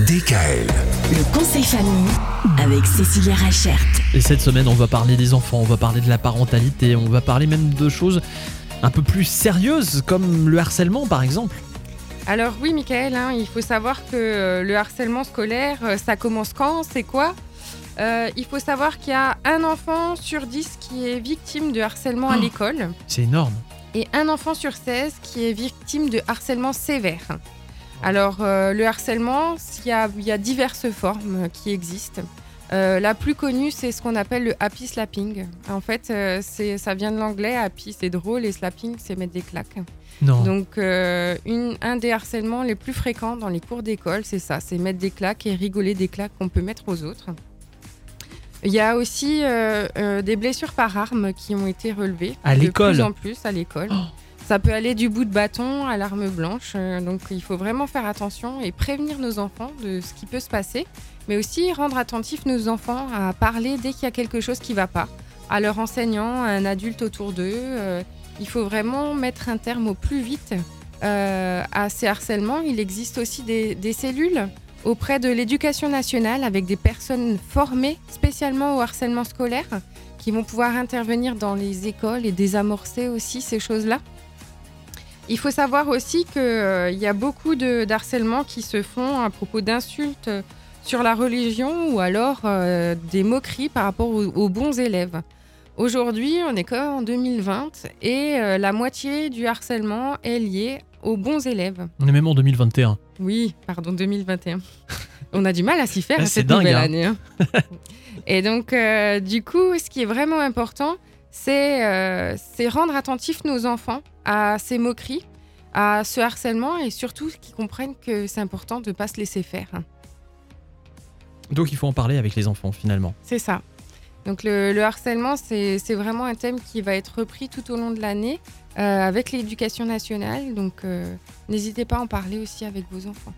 DKL. Le conseil famille avec Cécilia Rachert. Et cette semaine, on va parler des enfants, on va parler de la parentalité, on va parler même de choses un peu plus sérieuses comme le harcèlement par exemple. Alors oui, Michael, hein, il faut savoir que euh, le harcèlement scolaire, euh, ça commence quand C'est quoi? Euh, Il faut savoir qu'il y a un enfant sur 10 qui est victime de harcèlement à Oh. l'école C'est énorme. et un enfant sur 16 qui est victime de harcèlement sévère. Alors euh, le harcèlement, il y a, il y a diverses formes qui existent. Euh, la plus connue, c'est ce qu'on appelle le happy slapping. En fait, euh, ça vient de l'anglais. Happy, c'est drôle, et slapping, c'est mettre des claques. Non. Donc, euh, une- un des harcèlements les plus fréquents dans les cours d'école, c'est ça, c'est mettre des claques et rigoler des claques qu'on peut mettre aux autres. Il y a aussi des blessures par arme qui ont été relevées. À De plus en plus à l'école. Oh. Ça peut aller du bout de bâton à l'arme blanche. euh, donc, il faut vraiment faire attention et prévenir nos enfants de ce qui peut se passer. Mais aussi rendre attentifs nos enfants à parler dès qu'il y a quelque chose qui ne va pas. À leur enseignant, à un adulte autour d'eux. euh, il faut vraiment mettre un terme au plus vite euh, à ces harcèlements. Il existe aussi des, des cellules auprès de l'éducation nationale avec des personnes formées spécialement au harcèlement scolaire qui vont pouvoir intervenir dans les écoles et désamorcer aussi ces choses-là. Il faut savoir aussi qu'il y a beaucoup de d'harcèlements qui se font à propos d'insultes euh, sur la religion ou alors euh, des moqueries par rapport aux, aux bons élèves. Aujourd'hui, on est quand en 2020 et euh, la moitié du harcèlement est lié aux bons élèves. On est même en 2021. Oui, pardon, 2021. On a du mal à s'y faire Ah, à cette dingue, nouvelle hein. année. hein. Et donc, euh, du coup, ce qui est vraiment important, c'est euh, c'est rendre attentifs nos enfants à ces moqueries, à ce harcèlement et surtout qu'ils comprennent que c'est important de ne pas se laisser faire. Donc il faut en parler avec les enfants finalement. C'est ça. Donc le, le harcèlement, c'est c'est vraiment un thème qui va être repris tout au long de l'année euh, avec l'éducation nationale. Donc euh, n'hésitez pas à en parler aussi avec vos enfants.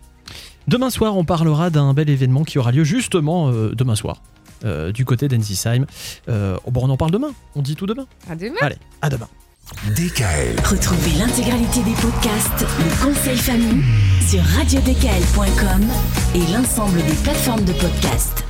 Demain soir, on parlera d'un bel événement qui aura lieu justement euh, demain soir. Euh, du côté d'Ensisheim. Euh, bon, on en parle demain. On dit tout demain. À demain. Allez, à demain. DKL. Retrouvez l'intégralité des podcasts Le conseil famille sur radiodkl.com et l'ensemble des plateformes de podcasts.